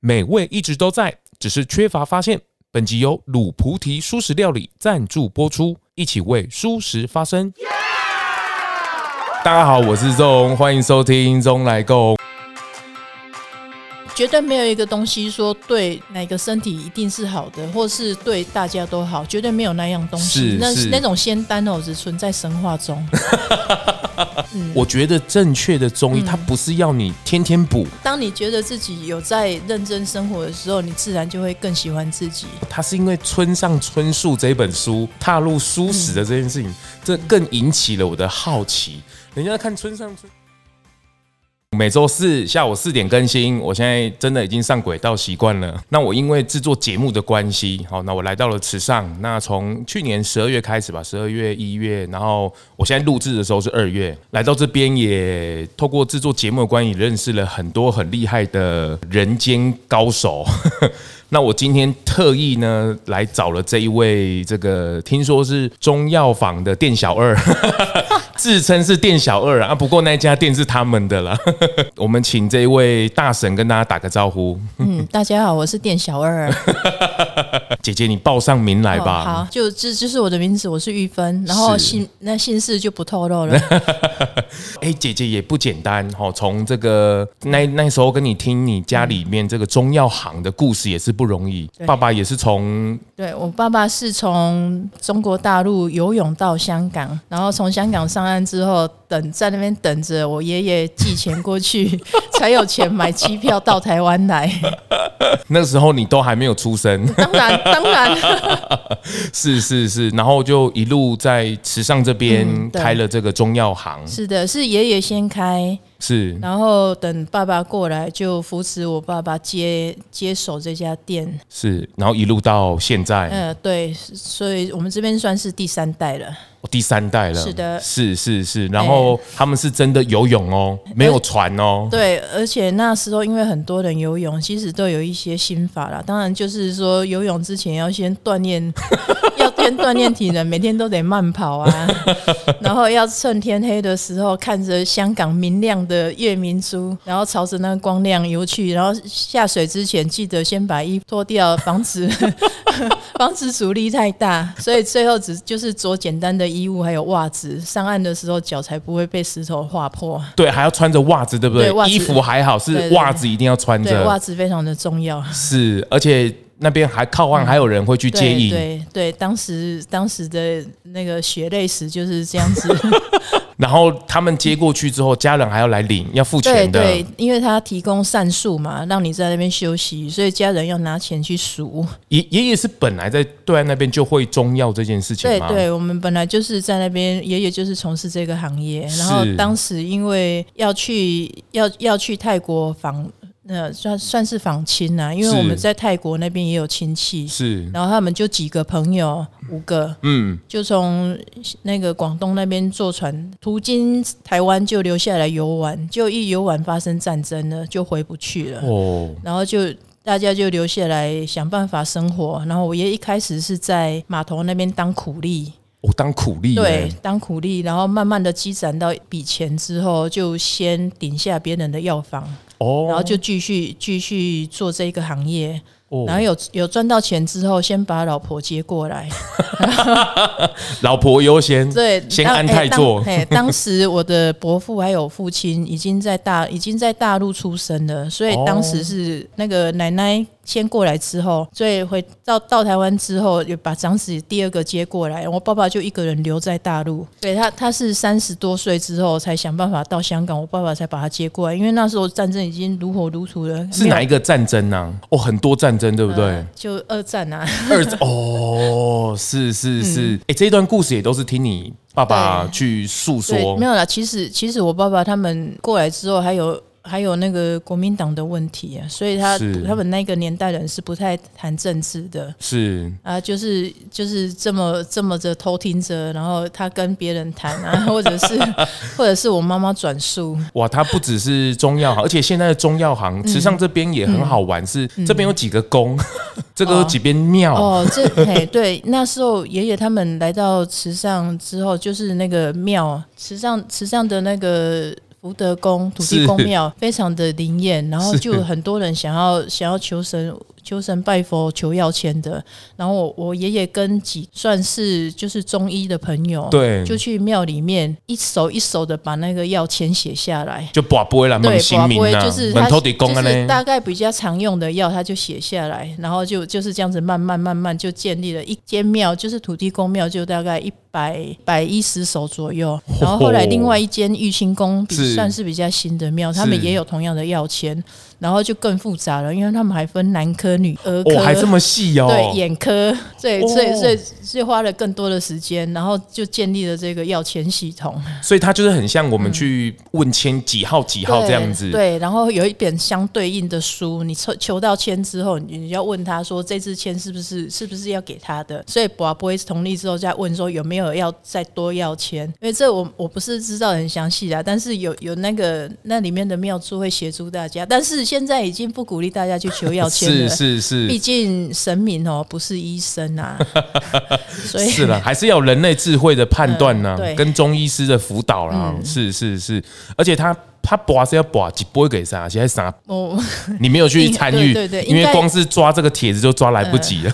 美味一直都在，只是缺乏发现。本集由卤菩提素食料理赞助播出，一起为素食发声。大家好，我是宗，欢迎收听宗来共。绝对没有一个东西说对哪个身体一定是好的，或是对大家都好，绝对没有那样东西。那那种仙丹哦，只存在神话中。嗯、我觉得正确的中医，它不是要你天天补。当你觉得自己有在认真生活的时候，你自然就会更喜欢自己。它是因为村上春树这本书踏入书史的这件事情，这更引起了我的好奇。人家看村上春。每周四下午四点更新，我现在真的已经上轨道习惯了。那我因为制作节目的关系，好，那我来到了池上。那从去年十二月开始吧，十二月、一月，然后我现在录制的时候是二月，来到这边也透过制作节目的关系，认识了很多很厉害的人间高手。那我今天特意呢来找了这一位，这个听说是中药房的店小二，自称是店小二啊，不过那家店是他们的啦。我们请这一位大神跟大家打个招呼。嗯，大家好，我是店小二。姐姐，你报上名来吧。哦、好，就这就是我的名字，我是玉芬，然后姓那姓氏就不透露了。哎，姐姐也不简单哈，从这个那那时候跟你听你家里面这个中药行的故事也是。不容易，爸爸也是从对，我爸爸是从中国大陆游泳到香港，然后从香港上岸之后，等在那边等着我爷爷寄钱过去，才有钱买机票到台湾来。那时候你都还没有出生，当然当然，是是是，然后就一路在池上这边开了这个中药行。是的，是爷爷先开。是，然后等爸爸过来，就扶持我爸爸接接手这家店。是，然后一路到现在。嗯，对，所以我们这边算是第三代了。第三代了，是的，是是是，然后他们是真的游泳哦，没有船哦。对，而且那时候因为很多人游泳，其实都有一些心法啦。当然就是说游泳之前要先锻炼，要先锻炼体能，每天都得慢跑啊。然后要趁天黑的时候，看着香港明亮的夜明珠，然后朝着那个光亮游去。然后下水之前，记得先把衣服脱掉，防止 防止阻力太大。所以最后只就是做简单的。衣物还有袜子，上岸的时候脚才不会被石头划破。对，还要穿着袜子，对不对？对，衣服还好，是袜子一定要穿着。袜子非常的重要。是，而且那边还靠岸，还有人会去接应。对对，对，当时当时的那个血泪史就是这样子。然后他们接过去之后，家人还要来领，要付钱的。对，对，因为他提供膳宿嘛，让你在那边休息，所以家人要拿钱去赎。爷爷爷是本来在对岸那边就会中药这件事情吗？对对，我们本来就是在那边，爷爷就是从事这个行业。然后当时因为要去要要去泰国访。那算算是访亲呐，因为我们在泰国那边也有亲戚，是，然后他们就几个朋友，五个，嗯，就从那个广东那边坐船途经台湾，就留下来游玩，就一游玩发生战争了，就回不去了，哦，然后就大家就留下来想办法生活，然后我爷一开始是在码头那边当苦力，我当苦力，对，当苦力，然后慢慢的积攒到一笔钱之后，就先顶下别人的药房。哦，然后就继续继续做这个行业，哦、然后有有赚到钱之后，先把老婆接过来，老婆优先，对，先安泰做。哎，当时我的伯父还有父亲已经在大已经在大陆出生了，所以当时是那个奶奶。先过来之后，所以回到到台湾之后，又把长子第二个接过来。我爸爸就一个人留在大陆。对他，他是三十多岁之后才想办法到香港，我爸爸才把他接过来。因为那时候战争已经如火如荼了。是哪一个战争呢？哦，很多战争，对不对？呃、就二战啊。二战哦，是是是。哎、嗯，这一段故事也都是听你爸爸去诉说。没有啦，其实其实我爸爸他们过来之后还有。还有那个国民党的问题啊，所以他他们那个年代人是不太谈政治的，是啊，就是就是这么这么的偷听着，然后他跟别人谈啊，或者是或者是我妈妈转述。哇，他不只是中药行，而且现在的中药行，池上这边也很好玩，是这边有几个宫，这个有几边庙哦。这嘿对，那时候爷爷他们来到池上之后，就是那个庙，池上池上的那个。福德宫土地公庙非常的灵验，然后就很多人想要想要求神。求神拜佛求药签的，然后我我爷爷跟几算是就是中医的朋友，对，就去庙里面一手一手的把那个药签写下来，就跋杯了，对，跋杯就是他就是大概比较常用的药，他就写下来，然后就就是这样子慢慢慢慢就建立了一间庙，就是土地公庙，就大概一百百一十手左右，然后后来另外一间玉清宫比算是比较新的庙，他们也有同样的药签。然后就更复杂了，因为他们还分男科、女儿科，哦，还这么细哦。对，眼科，对，所以所以所以花了更多的时间，然后就建立了这个要签系统。所以它就是很像我们去问签几号几号这样子。对，然后有一本相对应的书，你抽求到签之后，你要问他说这支签是不是是不是要给他的？所以博不会同意之后再问说有没有要再多要签？因为这我我不是知道很详细的，但是有有那个那里面的妙处会协助大家，但是。现在已经不鼓励大家去求药签了，是是是，毕竟神明哦不是医生啊，所以是了，还是要人类智慧的判断呢，跟中医师的辅导啦，是是是，而且他他拔是要拔，几波给啥？现在啥？哦，你没有去参与，对对，因为光是抓这个帖子就抓来不及了。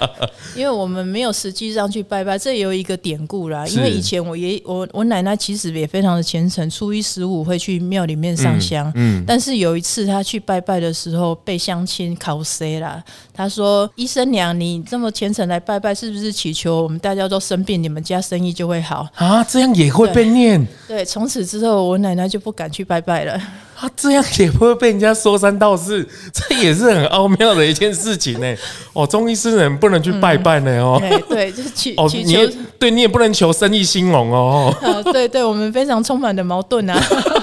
因为我们没有实际上去拜拜，这也有一个典故啦。因为以前我爷我我奶奶其实也非常的虔诚，初一十五会去庙里面上香。嗯，嗯，但是有一次她去拜拜的时候被乡亲考 C 了。她说：“医生娘，你这么虔诚来拜拜，是不是祈求我们大家都生病，你们家生意就会好啊？”这样也会被念？对，从此之后我奶奶就不敢去拜拜了。啊，这样也不会被人家说三道四，这也是很奥妙的一件事情呢。哦，中医师人不能去拜拜呢哦。嗯、对，就是去哦，你也对你也不能求生意兴隆哦。哦，对对，我们非常充满的矛盾啊。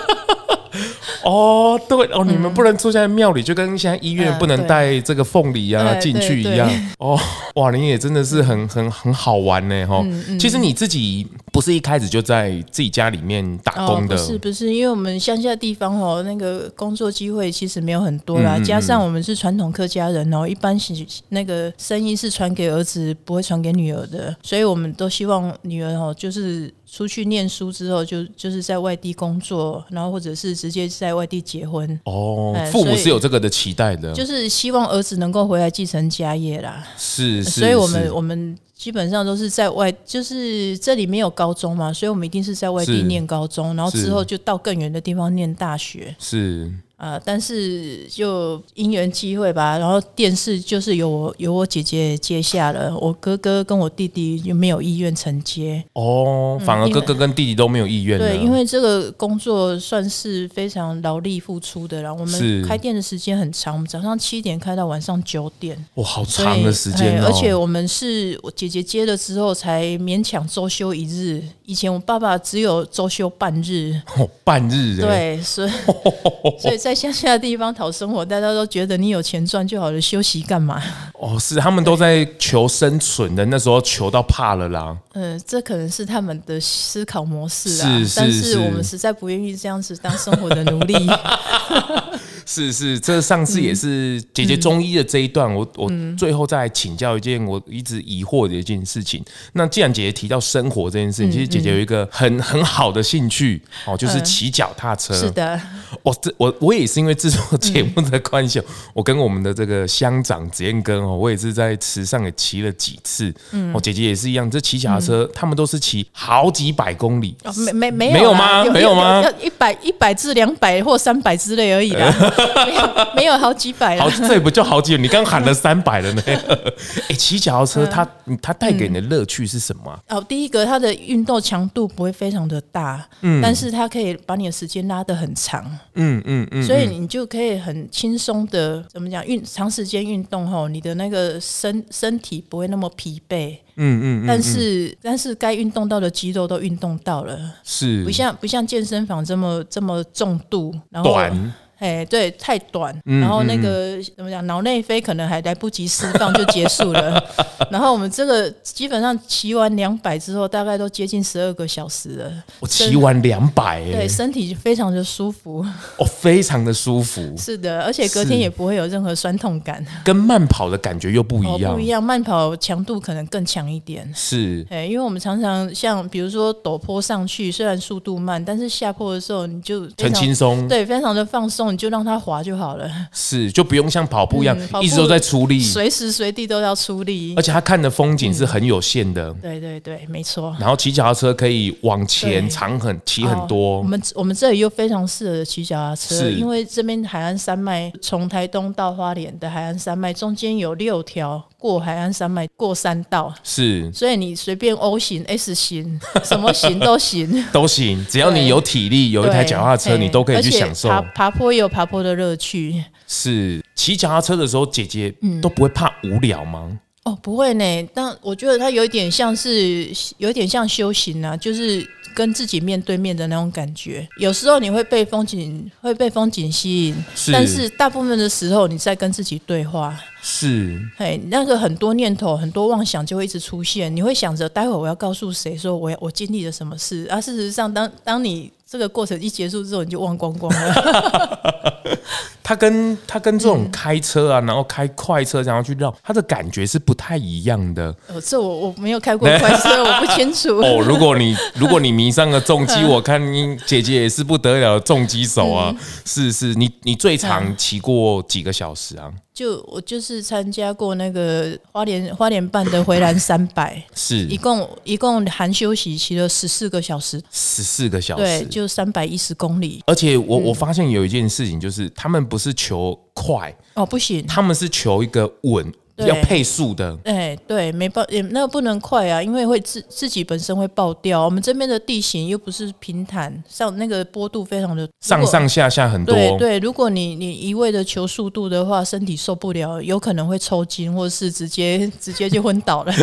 哦，对哦，你们不能住在庙里，就跟现在医院不能带这个凤梨啊进去一样。哦，哇，你也真的是很很很好玩呢哈。其实你自己不是一开始就在自己家里面打工的，不是不是，因为我们乡下地方哦，那个工作机会其实没有很多啦，加上我们是传统客家人哦，一般是那个生意是传给儿子，不会传给女儿的，所以我们都希望女儿哦，就是。出去念书之后，就就是在外地工作，然后或者是直接在外地结婚。哦，父母是有这个的期待的，就是希望儿子能够回来继承家业啦。是，是，所以我们我们基本上都是在外，就是这里没有高中嘛，所以我们一定是在外地念高中，然后之后就到更远的地方念大学。是。啊、呃，但是就因缘机会吧，然后电视就是由我由我姐姐接下了，我哥哥跟我弟弟就没有意愿承接。哦，反而哥哥跟弟弟都没有意愿、嗯。对，因为这个工作算是非常劳力付出的，然后我们开店的时间很长，我们早上七点开到晚上九点。哇，好长的时间、哦、而且我们是我姐姐接了之后才勉强周休一日，以前我爸爸只有周休半日。哦，半日。对，所以 所以在。乡下的地方讨生活，大家都觉得你有钱赚就好了，休息干嘛？哦，是他们都在求生存的，那时候求到怕了啦。嗯，这可能是他们的思考模式啊。是是是，但是我们实在不愿意这样子当生活的奴隶。是是，这上次也是姐姐中医的这一段，嗯、我我最后再请教一件我一直疑惑的一件事情。那既然姐姐提到生活这件事情，其实姐姐有一个很很好的兴趣哦，就是骑脚踏车。是的，我这我我也是因为制作节目的关系，我跟我们的这个乡长子燕根哦，我也是在池上也骑了几次。嗯，我姐姐也是一样，这骑脚踏车，他们都是骑好几百公里。没没没没有吗？没有吗？要一百一百至两百或三百之类而已啦。没有没有好几百了，好，这也不就好几？你刚喊了三百了呢。哎，骑脚踏车它它带给你的乐趣是什么、啊？哦，第一个它的运动强度不会非常的大，嗯，但是它可以把你的时间拉得很长，嗯嗯嗯，所以你就可以很轻松的怎么讲运长时间运动后，你的那个身身体不会那么疲惫。嗯嗯，嗯，但是但是该运动到的肌肉都运动到了，是。不像不像健身房这么这么重度，然后短哎，对，太短，嗯然后那个怎么讲，脑内啡可能还来不及释放就结束了。然后我们这个基本上骑完两百之后，大概都接近十二个小时了。我骑完两百，对，身体非常的舒服，哦，非常的舒服。是的，而且隔天也不会有任何酸痛感，跟慢跑的感觉又不一样，哦、不一样，慢跑强度可能更强一点。是，哎，因为我们常常像比如说陡坡上去，虽然速度慢，但是下坡的时候你就很轻松，对，非常的放松，你就让它滑就好了。是，就不用像跑步一样、嗯、一直都在出力，随时随地都要出力。而且他看的风景是很有限的。嗯、对对对，没错。然后骑脚踏车可以往前长很骑很多。哦、我们我们这里又非常适合骑脚踏车，是因为这边海岸山脉从台东到花莲的海岸山脉中间有六条过海岸山脉过山道，是，所以你随便 O 型、S 型，什么型都行，都行，只要你有体力，有一台脚踏车，你都可以去享受。爬爬坡也有爬坡的乐趣。是，骑脚踏车的时候，姐姐都不会怕无聊吗？嗯、哦，不会呢。但我觉得它有一点像是，有一点像修行啊，就是跟自己面对面的那种感觉。有时候你会被风景会被风景吸引，是，但是大部分的时候你在跟自己对话。是，嘿，那个很多念头、很多妄想就会一直出现。你会想着，待会我要告诉谁说我我经历了什么事啊？事实上，当当你这个过程一结束之后，你就忘光光了。他跟他跟这种开车啊，嗯、然后开快车然后去绕，他的感觉是不太一样的。哦，这我我没有开过快车，我不清楚。哦，如果你 如果你迷上了重机，我看你姐姐也是不得了的重机手啊。嗯、是是，你你最长骑过几个小时啊？就我就是参加过那个花莲花莲办的回蓝三百，是一共一共含休息骑了十四个小时，十四个小时，对，就三百一十公里。而且我我发现有一件事情，就是他们不是求快哦，不行，他们是求一个稳。要配速的，哎，对，没爆也那个不能快啊，因为会自自己本身会爆掉。我们这边的地形又不是平坦，上那个坡度非常的上上下下很多。对对，如果你你一味的求速度的话，身体受不了，有可能会抽筋，或是直接 直接就昏倒了。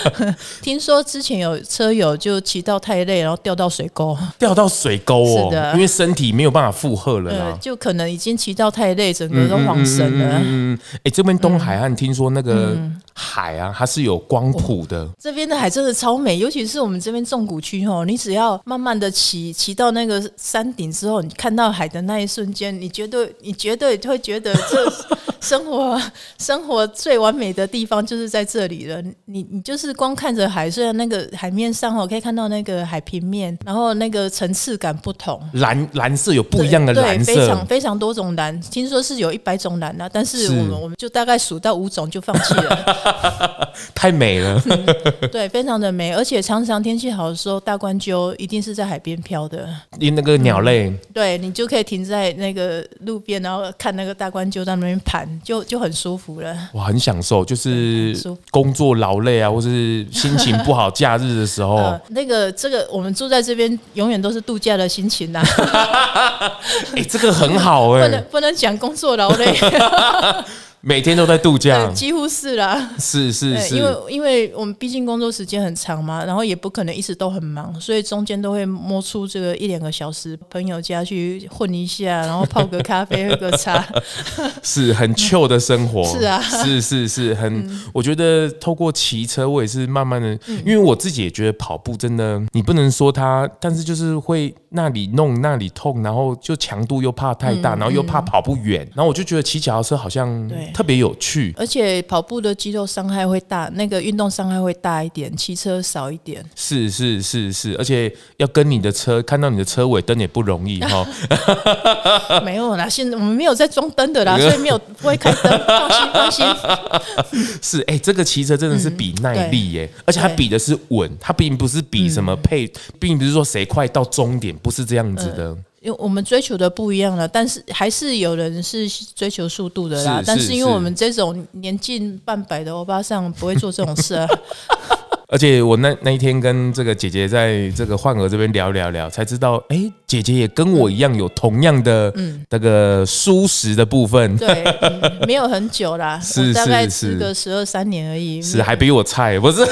听说之前有车友就骑到太累，然后掉到水沟，掉到水沟哦，是的，因为身体没有办法负荷了啦，呃，就可能已经骑到太累，整个都晃神了。嗯嗯，哎，这边东海岸听说。那个海啊，它是有光谱的。哦，这边的海真的超美，尤其是我们这边纵谷区哦，你只要慢慢的骑，骑到那个山顶之后，你看到海的那一瞬间，你绝对，你绝对会觉得这生活 生活最完美的地方就是在这里了。你你就是光看着海，虽然那个海面上哦可以看到那个海平面，然后那个层次感不同，蓝蓝色有不一样的蓝色，非常非常多种蓝，听说是有一百种蓝啊，但是我们我们就大概数到五种就。放弃了，太美了、嗯。对，非常的美，而且常常天气好的时候，大冠鸠一定是在海边飘的。因那个鸟类，嗯、对你就可以停在那个路边，然后看那个大冠鸠在那边盘，就就很舒服了。我很享受，就是工作劳累啊，或是心情不好，假日的时候，呃、那个这个我们住在这边，永远都是度假的心情呐、啊。哎、欸，这个很好哎、欸，不能不能讲工作劳累。每天都在度假，几乎是啦。是是是，因为因为我们毕竟工作时间很长嘛，然后也不可能一直都很忙，所以中间都会摸出这个一两个小时，朋友家去混一下，然后泡个咖啡，喝个茶，是很 chill 的生活。是啊，是是是很，嗯、我觉得透过骑车，我也是慢慢的，因为我自己也觉得跑步真的，你不能说它，但是就是会那里弄那里痛，然后就强度又怕太大，然后又怕跑不远，然后我就觉得骑脚踏车好像对。特别有趣，而且跑步的肌肉伤害会大，那个运动伤害会大一点，骑车少一点。是是是是，而且要跟你的车看到你的车尾灯也不容易 哈。没有啦，现在我们没有在装灯的啦，所以没有不会开灯，放心放心。是哎、欸，这个骑车真的是比耐力耶，嗯、而且它比的是稳，它并不是比什么配，嗯、并不是说谁快到终点，不是这样子的。嗯因为我们追求的不一样了，但是还是有人是追求速度的啦。是但是因为我们这种年近半百的欧巴桑不会做这种事啊。而且我那那一天跟这个姐姐在这个焕娥这边聊聊聊，才知道，哎、欸，姐姐也跟我一样有同样的那个舒适的部分。对、嗯，没有很久啦，是大概吃个十二三年而已。是还比我菜，不是？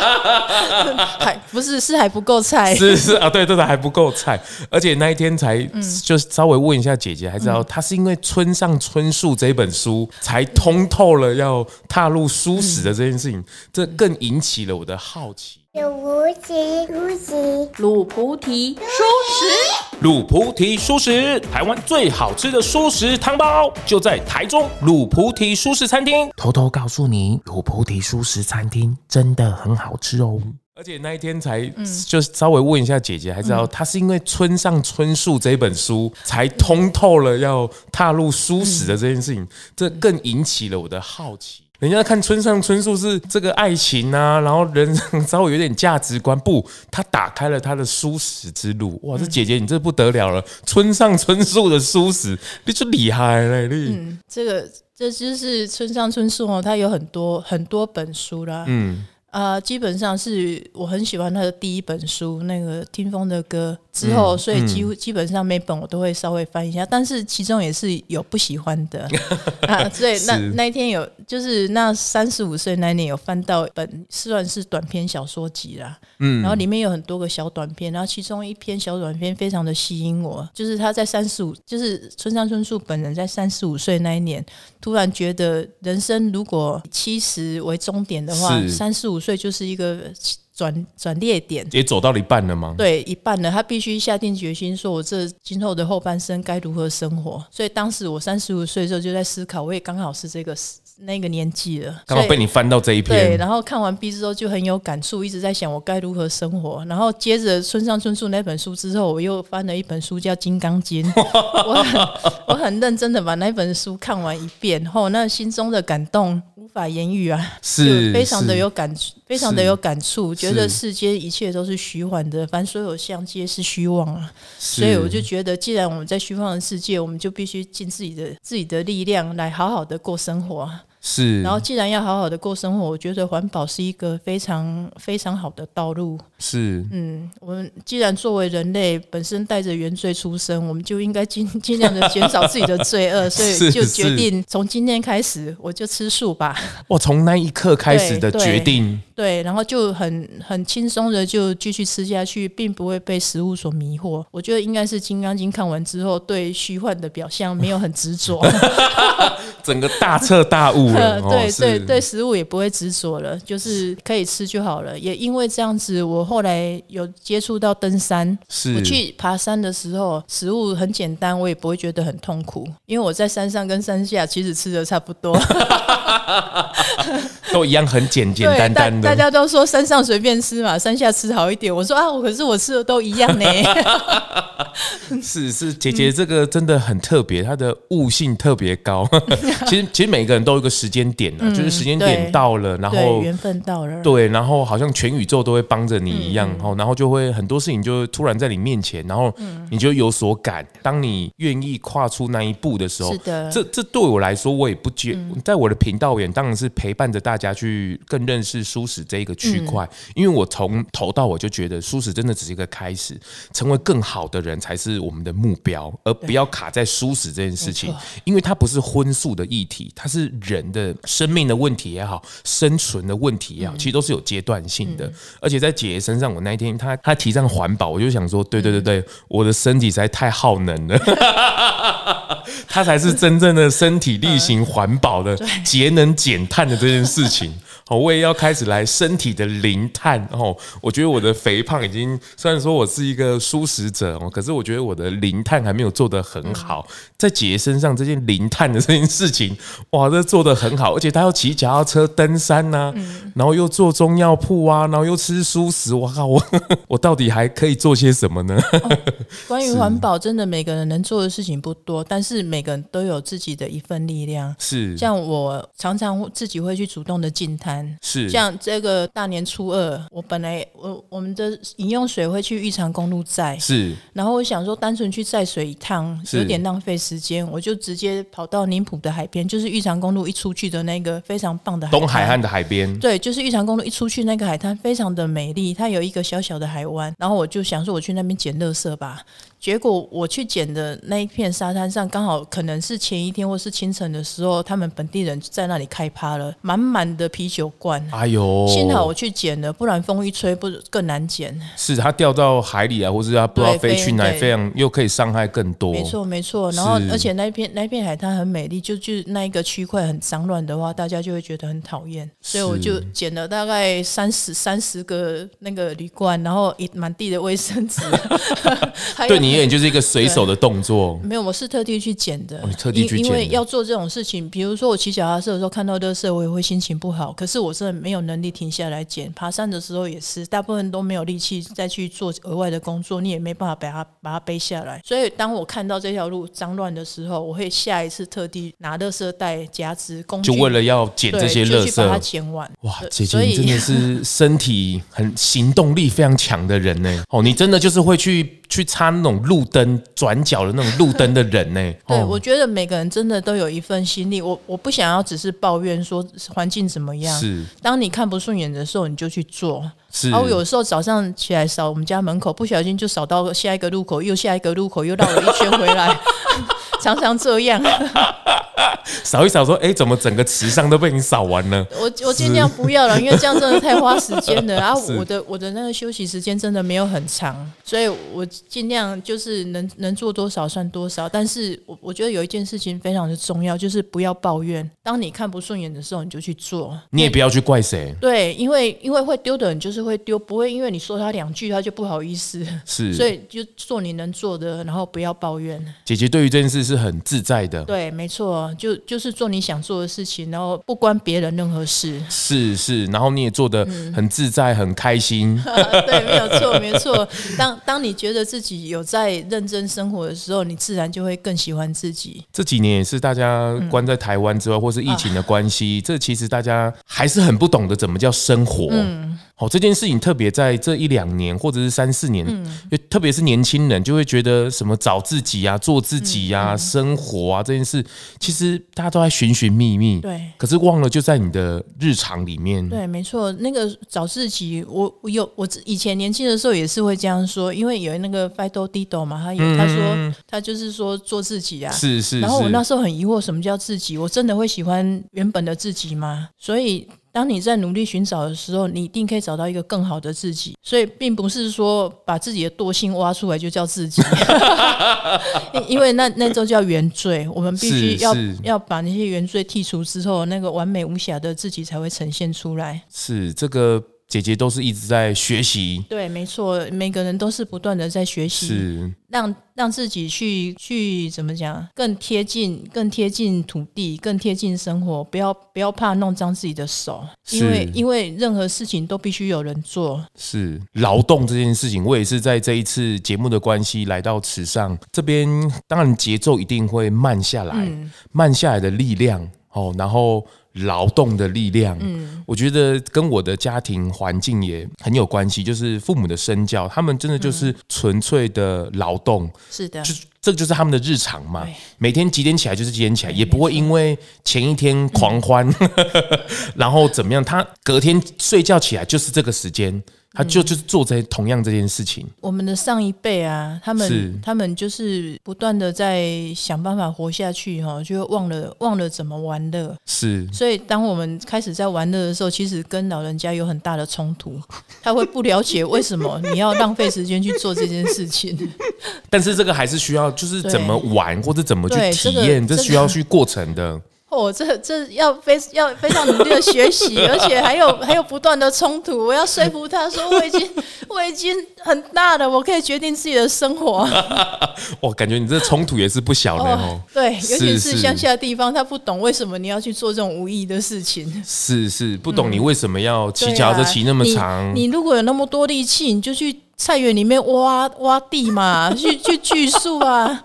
还不是是还不够菜，是是啊，对对对，还不够菜，而且那一天才就稍微问一下姐姐，还知道她是因为《村上春树》这本书才通透了要踏入书史的这件事情，这更引起了我的好奇。鲁菩提蔬食，鲁菩提蔬食，鲁菩提蔬食，台湾最好吃的蔬食汤包就在台中鲁菩提蔬食餐厅。偷偷告诉你，鲁菩提蔬食餐厅真的很好吃哦。而且那一天才就稍微问一下姐姐，还知道她是因为《村上春树》这本书才通透了要踏入蔬食的这件事情，这更引起了我的好奇。人家看村上春树是这个爱情啊，然后人稍微有点价值观，不，他打开了他的书史之路。哇，这姐姐你这不得了了！村上春树的书史，你就厉害了，你。嗯，这个这就是村上春树哦，他有很多很多本书啦。嗯。啊、呃，基本上是我很喜欢他的第一本书，那个《听风的歌》之后，所以几乎基本上每本我都会稍微翻一下，但是其中也是有不喜欢的。啊。所以那那一天有，就是那三十五岁那年有翻到一本算是短篇小说集啦，嗯，然后里面有很多个小短篇，然后其中一篇小短篇非常的吸引我，就是他在三十五，就是村上春树本人在三十五岁那一年，突然觉得人生如果七十为终点的话，三十五。岁就是一个转转捩点，也走到了一半了吗？对，一半了。他必须下定决心，说我这今后的后半生该如何生活。所以当时我三十五岁的时候就在思考，我也刚好是这个那个年纪了，刚好被你翻到这一篇。对，然后看完 B 之后就很有感触，一直在想我该如何生活。然后接着村上春树那本书之后，我又翻了一本书叫《金刚经》，我很我很认真的把那本书看完一遍后，那心中的感动无法言喻啊，是非常的有感，非常的有感触，觉得世间一切都是虚幻的，反正所有相皆是虚妄啊。所以我就觉得，既然我们在虚幻的世界，我们就必须尽自己的自己的力量来好好的过生活。是，然后既然要好好的过生活，我觉得环保是一个非常非常好的道路。是，嗯，我们既然作为人类本身带着原罪出生，我们就应该尽 尽量的减少自己的罪恶，所以就决定从今天开始我就吃素吧。我从那一刻开始的决定，对，对，然后就很很轻松的就继续吃下去，并不会被食物所迷惑。我觉得应该是《金刚经》看完之后，对虚幻的表象没有很执着，整个大彻大悟。呃，对对对，食物也不会执着了，就是可以吃就好了。也因为这样子，我后来有接触到登山，是我去爬山的时候，食物很简单，我也不会觉得很痛苦，因为我在山上跟山下其实吃的差不多，都一样很简简单单的。大家都说山上随便吃嘛，山下吃好一点。我说啊，我可是我吃的都一样呢。是是，姐姐这个真的很特别，她的悟性特别高。其实其实每个人都有一个时间点呢，就是时间点到了，然后缘分到了，对，然后好像全宇宙都会帮着你一样，哦然后就会很多事情就突然在你面前，然后你就有所感。当你愿意跨出那一步的时候，是的，这这对我来说，我也不觉，在我的频道也当然是陪伴着大家去更认识舒适这一个区块，因为我从头到尾就觉得舒适真的只是一个开始，成为更好的人才是我们的目标，而不要卡在舒适这件事情，因为它不是荤素的议题，它是人的生命的问题也好，生存的问题也好，其实都是有阶段性的。而且在姐姐身上，我那一天她她提倡环保，我就想说，对对对对，我的身体实在太耗能了，她才是真正的身体力行环保的节能减碳的这件事情。我也要开始来身体的零碳哦。我觉得我的肥胖已经，虽然说我是一个素食者哦，可是我觉得我的零碳还没有做得很好。在姐姐身上这件零碳的这件事情，哇，这做得很好，而且他要骑脚踏车登山呐、啊，然后又做中药铺啊，然后又吃素食，哇靠，我我到底还可以做些什么呢？哦、关于环保，真的每个人能做的事情不多，但是每个人都有自己的一份力量。是，像我常常自己会去主动的净滩。是。像这个大年初二，我本来我我们的饮用水会去玉长公路载，是，然后我想说单纯去载水一趟有点浪费时间，我就直接跑到宁浦的海边，就是玉长公路一出去的那个非常棒的海，东海岸的海边，对，就是玉长公路一出去那个海滩非常的美丽，它有一个小小的海湾，然后我就想说我去那边捡垃圾吧。结果我去捡的那一片沙滩上，刚好可能是前一天或是清晨的时候，他们本地人在那里开趴了，满满的啤酒罐。哎呦，幸好我去捡了，不然风一吹，不更难捡。是它掉到海里啊，或是它不知道飞去哪里，非常又可以伤害更多。没错没错，然后而且那一片那一片海滩很美丽，就就那一个区块很脏乱的话，大家就会觉得很讨厌。所以我就捡了大概三十三十个那个铝罐，然后一满地的卫生纸。对你而言就是一个随手的动作。没有，我是特地去捡的。哦、特地去捡，因为要做这种事情，比如说我骑脚踏车的时候看到垃圾，我也会心情不好。可是我真的没有能力停下来捡。爬山的时候也是，大部分都没有力气再去做额外的工作，你也没办法把它把它背下来。所以当我看到这条路脏乱的时候，我会下一次特地拿垃圾袋、夹子、工具，就为了要捡这些垃圾，把它捡完。哇，姐姐你真的 是身体很行动力非常强的人呢。哦，你真的就是会去。去擦那种路灯转角的那种路灯的人呢？对，哦、我觉得每个人真的都有一份心力。我我不想要只是抱怨说环境怎么样。是，当你看不顺眼的时候，你就去做。是，然后有时候早上起来扫我们家门口，不小心就扫到下一个路口，又下一个路口，又绕了一圈回来，常常这样。扫一扫，说：“哎，怎么整个池上都被你扫完了？”我我尽量不要了，因为这样真的太花时间了。然后我的我的那个休息时间真的没有很长，所以我尽量就是能能做多少算多少。但是我我觉得有一件事情非常的重要，就是不要抱怨。当你看不顺眼的时候，你就去做。你也不要去怪谁。对，因为因为会丢的人就是会丢，不会因为你说他两句他就不好意思。是，所以就做你能做的，然后不要抱怨。姐姐对于这件事是很自在的。对，没错，就就是做你想做的事情，然后不关别人任何事。是是，然后你也做的很自在，嗯、很开心。对，没有错，没错。当当你觉得自己有在认真生活的时候，你自然就会更喜欢自己。这几年也是大家关在台湾之外，嗯、或是疫情的关系，啊、这其实大家还是很不懂得怎么叫生活。嗯。哦，这件事情特别在这一两年，或者是三四年，嗯，特别是年轻人就会觉得什么找自己啊、做自己啊、嗯嗯、生活啊这件事，其实大家都在寻寻觅觅，对，可是忘了就在你的日常里面。对，没错，那个找自己，我我有我以前年轻的时候也是会这样说，因为有那个 Fido Dido 嘛，他有、嗯、他说他就是说做自己啊，是是，是。然后我那时候很疑惑，什么叫自己？我真的会喜欢原本的自己吗？所以。当你在努力寻找的时候，你一定可以找到一个更好的自己。所以，并不是说把自己的惰性挖出来就叫自己，因为那那就叫原罪。我们必须要要把那些原罪剔除之后，那个完美无瑕的自己才会呈现出来。是这个。姐姐都是一直在学习，对，没错，每个人都是不断的在学习，是。让让自己去去怎么讲，更贴近，更贴近土地，更贴近生活，不要不要怕弄脏自己的手，因为因为任何事情都必须有人做，是。劳动这件事情，我也是在这一次节目的关系来到池上这边，当然节奏一定会慢下来，嗯、慢下来的力量哦，然后。劳动的力量，嗯，我觉得跟我的家庭环境也很有关系。就是父母的身教，他们真的就是纯粹的劳动，是的，就这就是他们的日常嘛。每天几点起来就是几点起来，也不会因为前一天狂欢，然后怎么样，他隔天睡觉起来就是这个时间。他就就是做这同样这件事情。我们的上一辈啊，他们他们就是不断的在想办法活下去哈，就忘了忘了怎么玩乐。是，所以当我们开始在玩乐的时候，其实跟老人家有很大的冲突。他会不了解为什么你要浪费时间去做这件事情。但是这个还是需要，就是怎么玩或者怎么去体验，这需要去过程的。哦，这这要非要非常努力的学习，而且还有还有不断的冲突。我要说服他说，我已经我已经很大了，我可以决定自己的生活。我感觉你这冲突也是不小的哦，哦。对，尤其是乡下的地方，他不懂为什么你要去做这种无意义的事情。是是，不懂你为什么要骑脚踏车骑那么长，嗯啊你。你如果有那么多力气，你就去菜园里面挖挖地嘛，去去 锯树啊。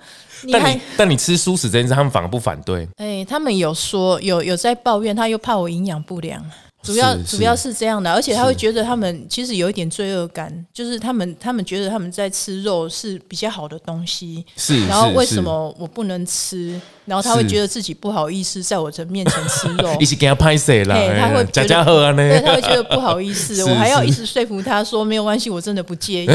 但你但你吃素食这件事，他们反而不反对。哎、欸，他们有说有有在抱怨，他又怕我营养不良，主要主要是这样的，而且他会觉得他们其实有一点罪恶感，就是他们他们觉得他们在吃肉是比较好的东西，是，然后为什么我不能吃？然后他会觉得自己不好意思在我的面前吃肉，一起给他拍谁了？他会假假喝啊呢？对，他会觉得不好意思，我还要一直说服他说没有关系，我真的不介意。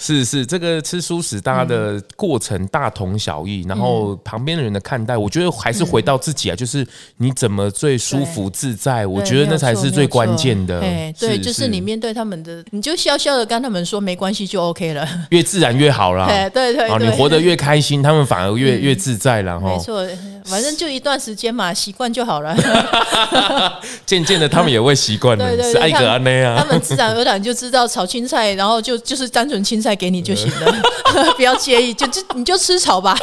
是 是，这个吃素食大家的过程大同小异，然后旁边的人的看待，我觉得还是回到自己啊，就是你怎么最舒服自在，我觉得那才是最关键的。对，就是你面对他们的，你就笑笑的跟他们说没关系就 OK 了，越自然越好啦。对对，你活得越开心，他们反而越越自在了哈。没错，反正就一段时间嘛，习惯就好了。渐渐的，他们也会习惯了，是爱格安内啊。他们自然而然就知道炒青菜，然后就就是单纯青菜给你就行了，不要介意，就就你就吃炒吧。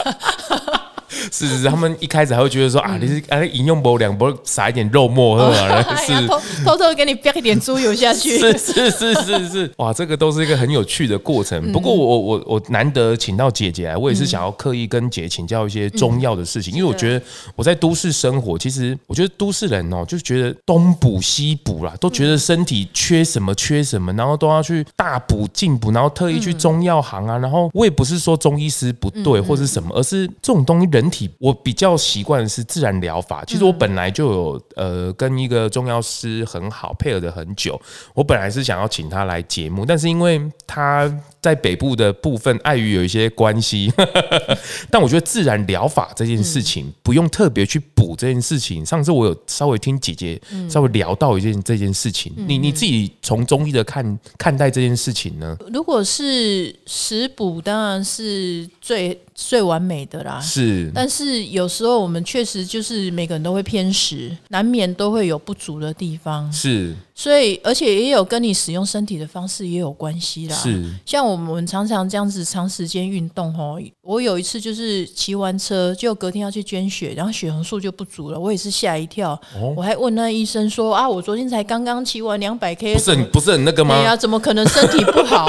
是是是，他们一开始还会觉得说啊，你是啊，饮用不两不撒一点肉末 喝啊，是偷偷偷给你飙一点猪油下去。是是是是是，哇，这个都是一个很有趣的过程。不过我我我难得请到姐姐来，我也是想要刻意跟姐请教一些中药的事情，因为我觉得我在都市生活，其实我觉得都市人哦，就觉得东补西补啦，都觉得身体缺什么缺什么，然后都要去大补进补，然后特意去中药行啊。然后我也不是说中医师不对或是什么，而是这种东西人。体我比较习惯是自然疗法。其实我本来就有呃跟一个中药师很好配合的很久。我本来是想要请他来节目，但是因为他在北部的部分碍于有一些关系，但我觉得自然疗法这件事情不用特别去补这件事情。上次我有稍微听姐姐稍微聊到一件这件事情，你你自己从中医的看看待这件事情呢？如果是食补，当然是最。最完美的啦，是。但是有时候我们确实就是每个人都会偏食，难免都会有不足的地方。是。所以，而且也有跟你使用身体的方式也有关系啦。是。像我们常常这样子长时间运动哦，我有一次就是骑完车，就隔天要去捐血，然后血红素就不足了，我也是吓一跳。哦。我还问那医生说啊，我昨天才刚刚骑完两百 K，不是很不是很那个吗？对呀，怎么可能身体不好？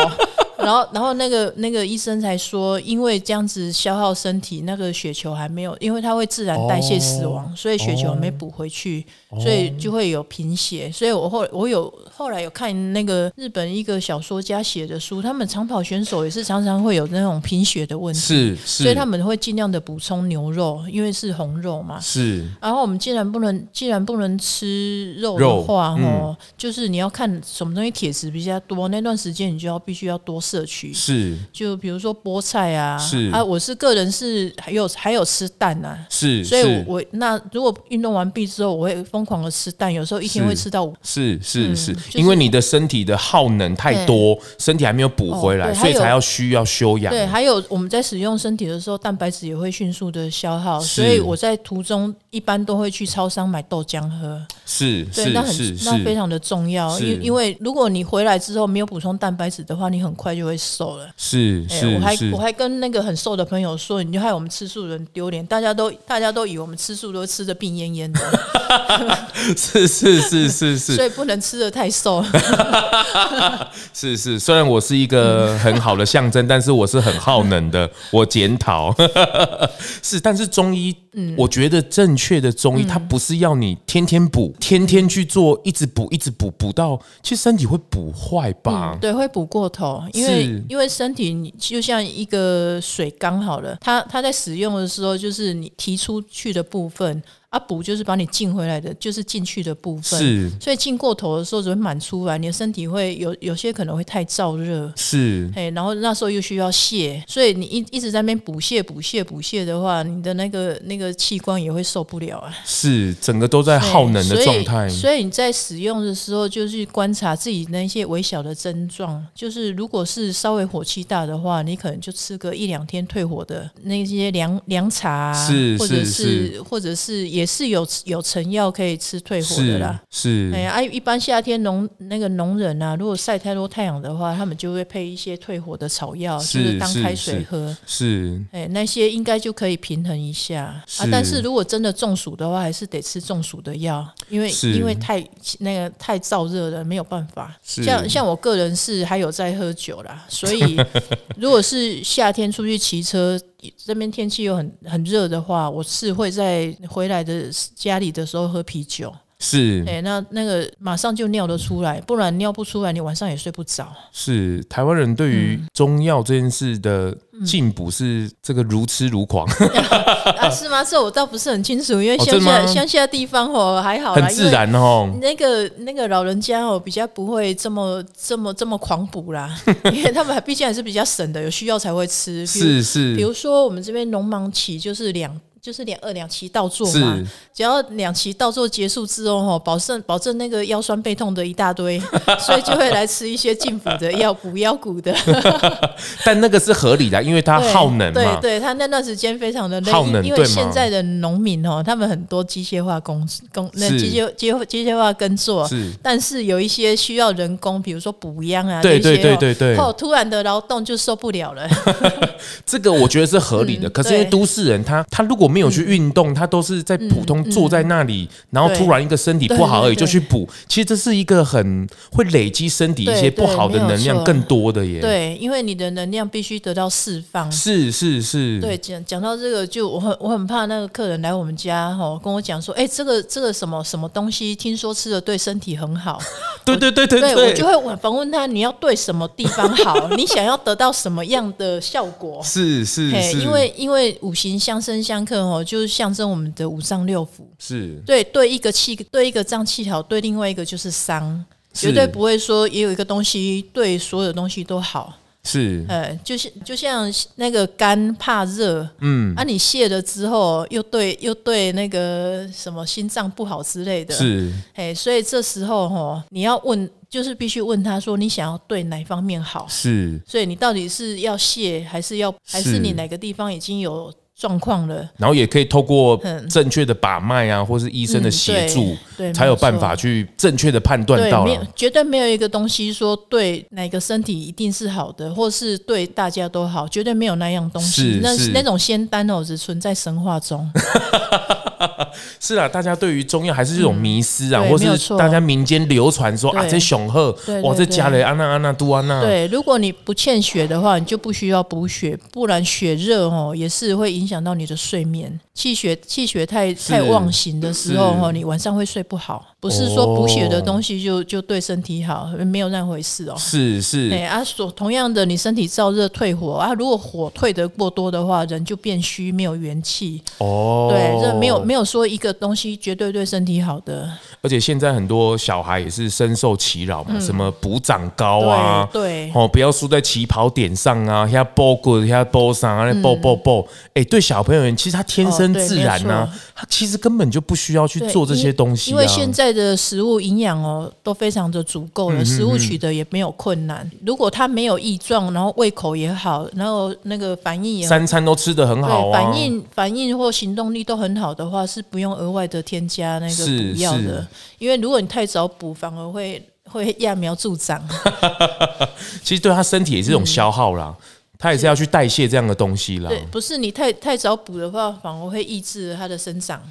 然后，然后那个那个医生才说，因为这样子消耗身体，那个血球还没有，因为它会自然代谢死亡，哦、所以血球没补回去，哦、所以就会有贫血。所以我后我有后来有看那个日本一个小说家写的书，他们长跑选手也是常常会有那种贫血的问题，是，是所以他们会尽量的补充牛肉，因为是红肉嘛。是。然后我们既然不能，既然不能吃肉的话，嗯、哦，就是你要看什么东西铁质比较多，那段时间你就要必须要多。摄取是，就比如说菠菜啊，是。啊，我是个人是还有还有吃蛋啊，是，所以我，我那如果运动完毕之后，我会疯狂的吃蛋，有时候一天会吃到五，是是。是，因为你的身体的耗能太多，身体还没有补回来，所以才要需要休养。对，还有我们在使用身体的时候，蛋白质也会迅速的消耗，所以我在途中一般都会去超商买豆浆喝，是，对，那很那非常的重要，因因为如果你回来之后没有补充蛋白质的话，你很快就。就会瘦了，是是，我还我还跟那个很瘦的朋友说，你就害我们吃素人丢脸，大家都大家都以为我们吃素都吃的病恹恹的，是是是是是，所以不能吃的太瘦，是是，虽然我是一个很好的象征，但是我是很耗能的，我检讨，是，但是中医，嗯，我觉得正确的中医，它不是要你天天补，天天去做，一直补一直补，补到其实身体会补坏吧？对，会补过头，因为。因为身体你就像一个水缸好了，它它在使用的时候，就是你提出去的部分。啊，补就是把你进回来的，就是进去的部分。是，所以进过头的时候只会满出来，你的身体会有有些可能会太燥热。是，哎，然后那时候又需要泻，所以你一一直在那边补泻补泻补泻的话，你的那个那个器官也会受不了啊。是，整个都在耗能的状态。所以你在使用的时候，就去观察自己那些微小的症状。就是如果是稍微火气大的话，你可能就吃个一两天退火的那些凉凉茶啊，是，或者是，或者是也是有有成药可以吃退火的啦，是，哎呀，一般夏天农那个农人啊，如果晒太多太阳的话，他们就会配一些退火的草药，就是当开水喝，是，哎，那些应该就可以平衡一下啊。但是如果真的中暑的话，还是得吃中暑的药，因为因为太那个太燥热了，没有办法。像像我个人是还有在喝酒啦，所以 如果是夏天出去骑车。这边天气又很很热的话，我是会在回来的家里的时候喝啤酒。是，哎，那那个马上就尿得出来，不然尿不出来，你晚上也睡不着。是台湾人对于中药这件事的进补是这个如痴如狂、嗯、啊？是吗？这我倒不是很清楚，因为乡下乡、哦、下地方哦还好，很自然哦。那个那个老人家哦比较不会这么这么这么狂补啦，因为他们毕竟还是比较省的，有需要才会吃。是是，比如说我们这边农忙期就是两。就是两二两期倒做嘛，只要两期倒做结束之后，哈，保证保证那个腰酸背痛的一大堆，所以就会来吃一些进补的药，补腰骨的。但那个是合理的，因为它耗能嘛。对对，他那段时间非常的累，耗能，因为现在的农民哦，他们很多机械化工工，那机械机机械化耕作，是。但是有一些需要人工，比如说补秧啊，对对对对对，后突然的劳动就受不了了。这个我觉得是合理的，可是因为都市人他他如果没有去运动，他都是在普通坐在那里，然后突然一个身体不好而已就去补，其实这是一个很会累积身体一些不好的能量更多的耶。对，因为你的能量必须得到释放。是是是。对，讲讲到这个，就我很我很怕那个客人来我们家哈，跟我讲说，哎，这个这个什么什么东西，听说吃了对身体很好。对对对对对，我就会访问他，你要对什么地方好？你想要得到什么样的效果？是是是，因为因为五行相生相克哦，就。是象征我们的五脏六腑，是对对一个气对一个脏气好，对另外一个就是伤，绝对不会说也有一个东西对所有东西都好。是，呃，就像就像那个肝怕热，嗯，啊，你泻了之后又对又对那个什么心脏不好之类的，是，哎，所以这时候哈，你要问，就是必须问他说，你想要对哪方面好？是，所以你到底是要泻，还是要，还是你哪个地方已经有？状况了，然后也可以透过正确的把脉啊，或是医生的协助，对，才有办法去正确的判断到。绝对没有一个东西说对哪个身体一定是好的，或是对大家都好，绝对没有那样东西。那那种仙丹哦，只存在神话中。是啊，大家对于中药还是这种迷思啊，或是大家民间流传说啊，这雄鹤哇，这加了安娜安娜杜安娜。对，如果你不欠血的话，你就不需要补血，不然血热哦也是会影响。到你的睡眠，气血气血太太旺行的时候哦，你晚上会睡不好。不是说补血的东西就就对身体好，没有那回事哦。是是，哎啊，所同样的，你身体燥热退火啊，如果火退得过多的话，人就变虚，没有元气。哦，对，这没有没有说一个东西绝对对身体好的。而且现在很多小孩也是深受其扰嘛，什么补长高啊，对哦，不要输在起跑点上啊，像波滚，像波上啊，波波波。哎，对小朋友人，其实他天生自然呢，他其实根本就不需要去做这些东西，因为现在。的食物营养哦都非常的足够了，食物取得也没有困难。如果他没有异状，然后胃口也好，然后那个反应也三餐都吃得很好，反应反应或行动力都很好的话，是不用额外的添加那个补药的。因为如果你太早补，反而会会揠苗助长。其实对他身体也是一种消耗啦，他也是要去代谢这样的东西啦。对，不是你太太早补的话，反而会抑制他的生长。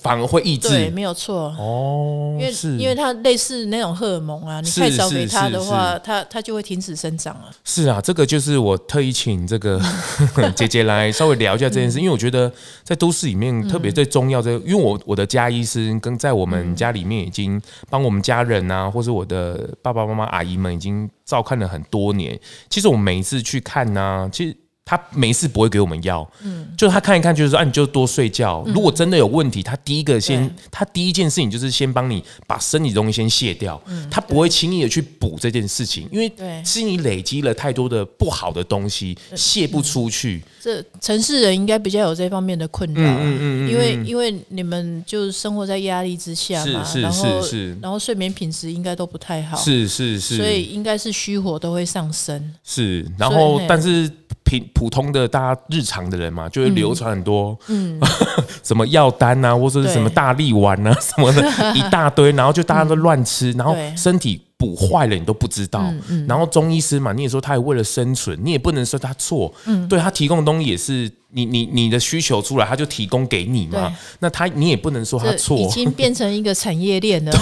反而会抑制，对，没有错哦，因为是因为它类似那种荷尔蒙啊，你太少给它的话，它它就会停止生长了。是啊，这个就是我特意请这个 姐姐来稍微聊一下这件事，因为我觉得在都市里面，特别对中药这个，因为我我的家医师跟在我们家里面已经帮我们家人啊，或是我的爸爸妈妈阿姨们已经照看了很多年。其实我每一次去看呢，其实。他没事不会给我们药，嗯，就他看一看，就是说，啊，你就多睡觉。如果真的有问题，他第一个先，他第一件事情就是先帮你把身体东西先卸掉，他不会轻易的去补这件事情，因为是你累积了太多的不好的东西，卸不出去。这城市人应该比较有这方面的困扰，嗯嗯嗯，因为因为你们就生活在压力之下嘛，然后然后睡眠品质应该都不太好，是是是，所以应该是虚火都会上升，是，然后但是。平普通的大家日常的人嘛，就会流传很多，嗯，什么药单啊，或者是什么大力丸啊，什么的 一大堆，然后就大家都乱吃，然后身体补坏了你都不知道。然后中医师嘛，你也说他也为了生存，你也不能说他错，嗯，对他提供的东西也是你你你的需求出来，他就提供给你嘛。那他你也不能说他错，已经变成一个产业链了。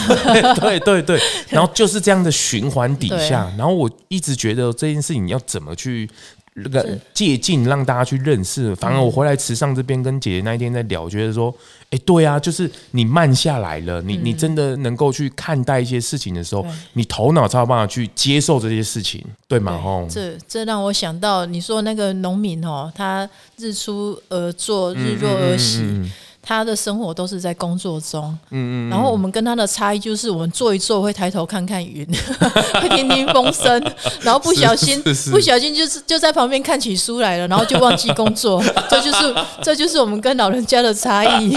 对对对，然后就是这样的循环底下，然后我一直觉得这件事情要怎么去。那个借镜让大家去认识，反而我回来池上这边跟姐姐那一天在聊，觉得说，哎，对啊，就是你慢下来了，你你真的能够去看待一些事情的时候，你头脑才有办法去接受这些事情，对吗？哦，这这让我想到你说那个农民哦，他日出而作，日落而息。他的生活都是在工作中，嗯嗯，然后我们跟他的差异就是，我们坐一坐会抬头看看云，会听听风声，然后不小心不小心就是就在旁边看起书来了，然后就忘记工作，这就是这就是我们跟老人家的差异。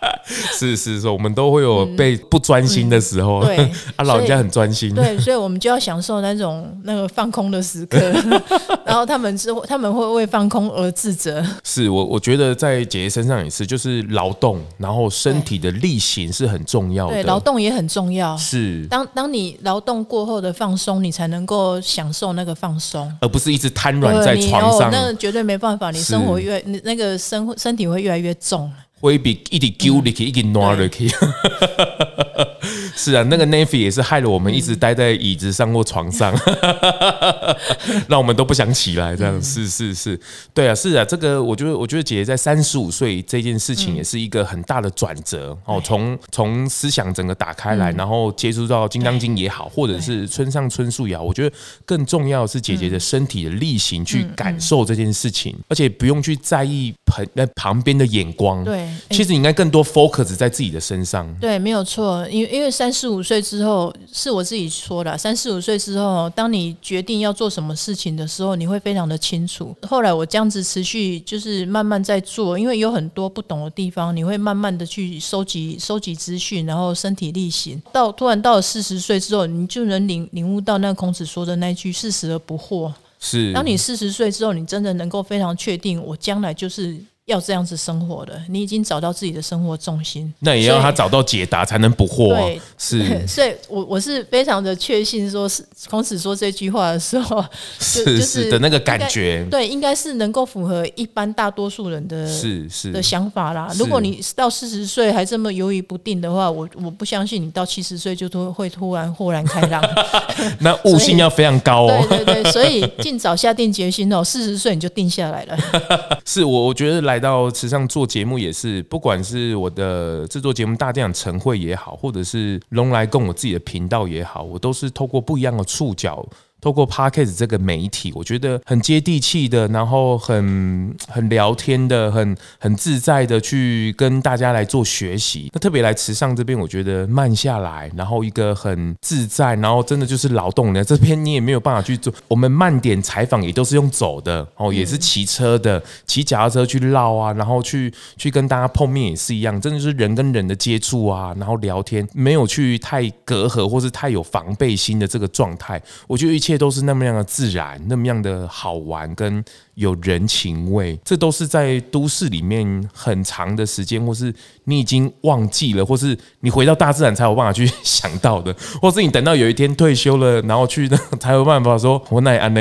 是是是，我们都会有被不专心的时候，嗯嗯、对 啊，老人家很专心，对，所以我们就要享受那种那个放空的时刻，然后他们之后他们会为放空而自责。是我我觉得在姐姐身上也是。就是劳动，然后身体的力行是很重要的。对，劳动也很重要。是，当当你劳动过后的放松，你才能够享受那个放松，而不是一直瘫软在床上。那绝对没办法，你生活越是那个身身体会越来越重。会比一直揪入去，一直拿入去。是啊，那个 Navy 也是害了我们一直待在椅子上或床上，让我们都不想起来。这样是是是，对啊，是啊。这个我觉得，我觉得姐姐在三十五岁这件事情也是一个很大的转折哦。从从思想整个打开来，然后接触到《金刚经》也好，或者是村上春树也好，我觉得更重要的是姐姐的身体的力行去感受这件事情，而且不用去在意旁那旁边的眼光。对，其实你应该更多 focus 在自己的身上。对，没有错，因为因为三。三十五岁之后，是我自己说的。三十五岁之后，当你决定要做什么事情的时候，你会非常的清楚。后来我这样子持续，就是慢慢在做，因为有很多不懂的地方，你会慢慢的去收集、收集资讯，然后身体力行。到突然到了四十岁之后，你就能领领悟到那孔子说的那句“四十而不惑”。是，当你四十岁之后，你真的能够非常确定，我将来就是。要这样子生活的，你已经找到自己的生活重心，那也要他找到解答才能不惑。对，是，所以我我是非常的确信，说是孔子说这句话的时候，是是的那个感觉，对，应该是能够符合一般大多数人的，是是的想法啦。如果你到四十岁还这么犹豫不定的话，我我不相信你到七十岁就突会突然豁然开朗。那悟性要非常高哦。对对对，所以尽早下定决心哦，四十岁你就定下来了。是我我觉得来。来到池上做节目也是，不管是我的制作节目大电影晨会也好，或者是龙来共我自己的频道也好，我都是透过不一样的触角。透过 Podcast 这个媒体，我觉得很接地气的，然后很很聊天的，很很自在的去跟大家来做学习。那特别来池上这边，我觉得慢下来，然后一个很自在，然后真的就是劳动的这边，你也没有办法去做。我们慢点采访也都是用走的哦，也是骑车的，骑脚踏车去绕啊，然后去去跟大家碰面也是一样，真的是人跟人的接触啊，然后聊天，没有去太隔阂或是太有防备心的这个状态，我觉得一切。一切都是那么样的自然，那么样的好玩，跟有人情味，这都是在都市里面很长的时间，或是你已经忘记了，或是你回到大自然才有办法去 想到的，或是你等到有一天退休了，然后去那才有办法说“我奈安呢”，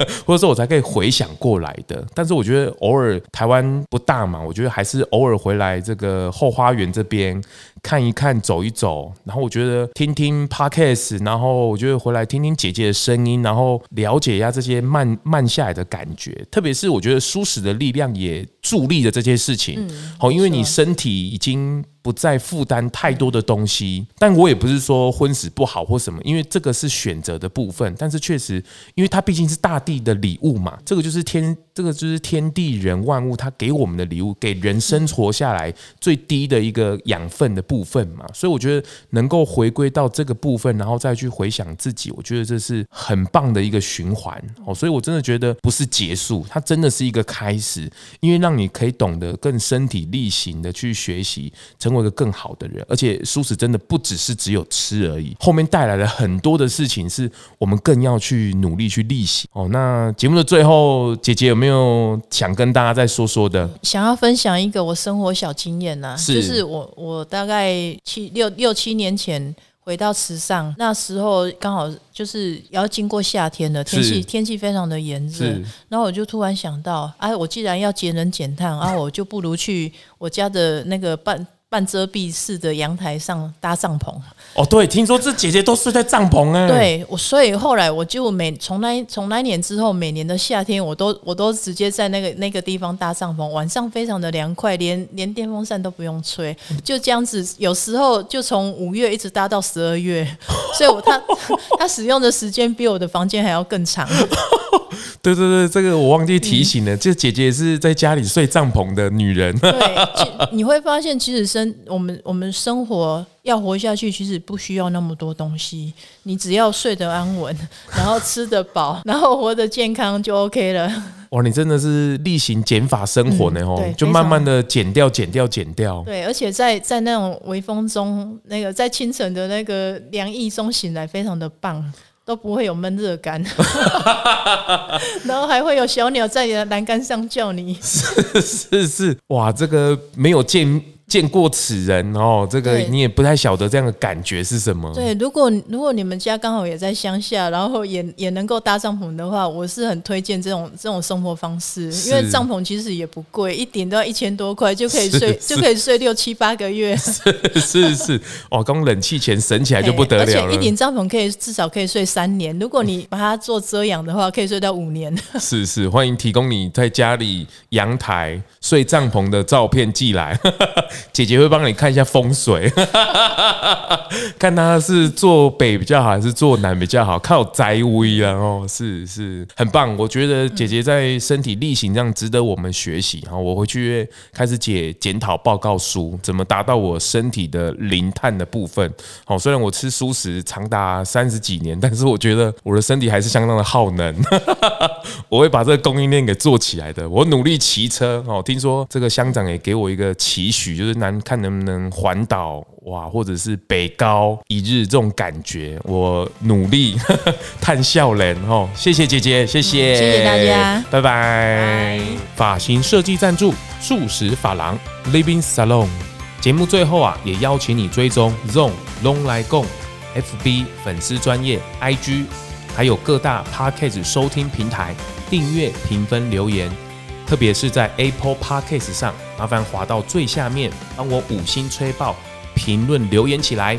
或者说我才可以回想过来的。但是我觉得偶尔台湾不大嘛，我觉得还是偶尔回来这个后花园这边。看一看，走一走，然后我觉得听听 podcast，然后我觉得回来听听姐姐的声音，然后了解一下这些慢慢下来的感觉。特别是我觉得舒适的力量也助力了这些事情。好，因为你身体已经。不再负担太多的东西，但我也不是说荤食不好或什么，因为这个是选择的部分。但是确实，因为它毕竟是大地的礼物嘛，这个就是天，这个就是天地人万物，它给我们的礼物，给人生活下来最低的一个养分的部分嘛。所以我觉得能够回归到这个部分，然后再去回想自己，我觉得这是很棒的一个循环哦。所以我真的觉得不是结束，它真的是一个开始，因为让你可以懂得更身体力行的去学习，为。一个更好的人，而且素食真的不只是只有吃而已，后面带来了很多的事情，是我们更要去努力去练习哦。那节目的最后，姐姐有没有想跟大家再说说的？想要分享一个我生活小经验呢、啊，是就是我我大概七六六七年前回到池上，那时候刚好就是要经过夏天了，天气天气非常的炎热，然后我就突然想到，哎、啊，我既然要节能减碳啊，我就不如去我家的那个半。半遮蔽式的阳台上搭帐篷。哦，对，听说这姐姐都睡在帐篷哎。对，我所以后来我就每从那从那年之后，每年的夏天我都我都直接在那个那个地方搭帐篷，晚上非常的凉快，连连电风扇都不用吹，就这样子。有时候就从五月一直搭到十二月，所以我他他使用的时间比我的房间还要更长。对对对，这个我忘记提醒了。这、嗯、姐姐是在家里睡帐篷的女人。对，你会发现，其实生我们我们生活要活下去，其实不需要那么多东西。你只要睡得安稳，然后吃得饱，然后活得健康就 OK 了。哇，你真的是例行减法生活呢？哦、嗯，就慢慢的减掉、减掉、减掉。对，而且在在那种微风中，那个在清晨的那个凉意中醒来，非常的棒。都不会有闷热感，然后还会有小鸟在你的栏杆上叫你。是是是，哇，这个没有见。见过此人哦，这个你也不太晓得这样的感觉是什么。对，如果如果你们家刚好也在乡下，然后也也能够搭帐篷的话，我是很推荐这种这种生活方式，因为帐篷其实也不贵，一顶都要一千多块就可以睡，就可以睡六七八个月。是是是，哦，光冷气钱省起来就不得了了。而且一顶帐篷可以至少可以睡三年，如果你把它做遮阳的话，可以睡到五年。是是，欢迎提供你在家里阳台睡帐篷的照片寄来。姐姐会帮你看一下风水，看他是坐北比较好还是坐南比较好，靠宅威啊！哦，是是，很棒。我觉得姐姐在身体力行这样值得我们学习。然后我回去开始写检讨报告书，怎么达到我身体的零碳的部分。好，虽然我吃蔬食长达三十几年，但是我觉得我的身体还是相当的耗能。我会把这个供应链给做起来的。我努力骑车哦，听说这个乡长也给我一个期许，就是南看能不能环岛哇，或者是北高一日这种感觉。我努力 探笑脸哦，谢谢姐姐，谢谢，谢谢大家，拜拜。发型设计赞助素食发廊 Living Salon。节目最后啊，也邀请你追踪 ZONG 咙来共 FB 粉丝专业 IG，还有各大 Podcast 收听平台订阅、评分、留言。特别是在 Apple Podcast 上，麻烦滑到最下面，帮我五星吹爆，评论留言起来，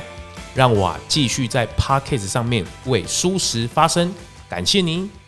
让我啊继续在 Podcast 上面为舒适发声。感谢您。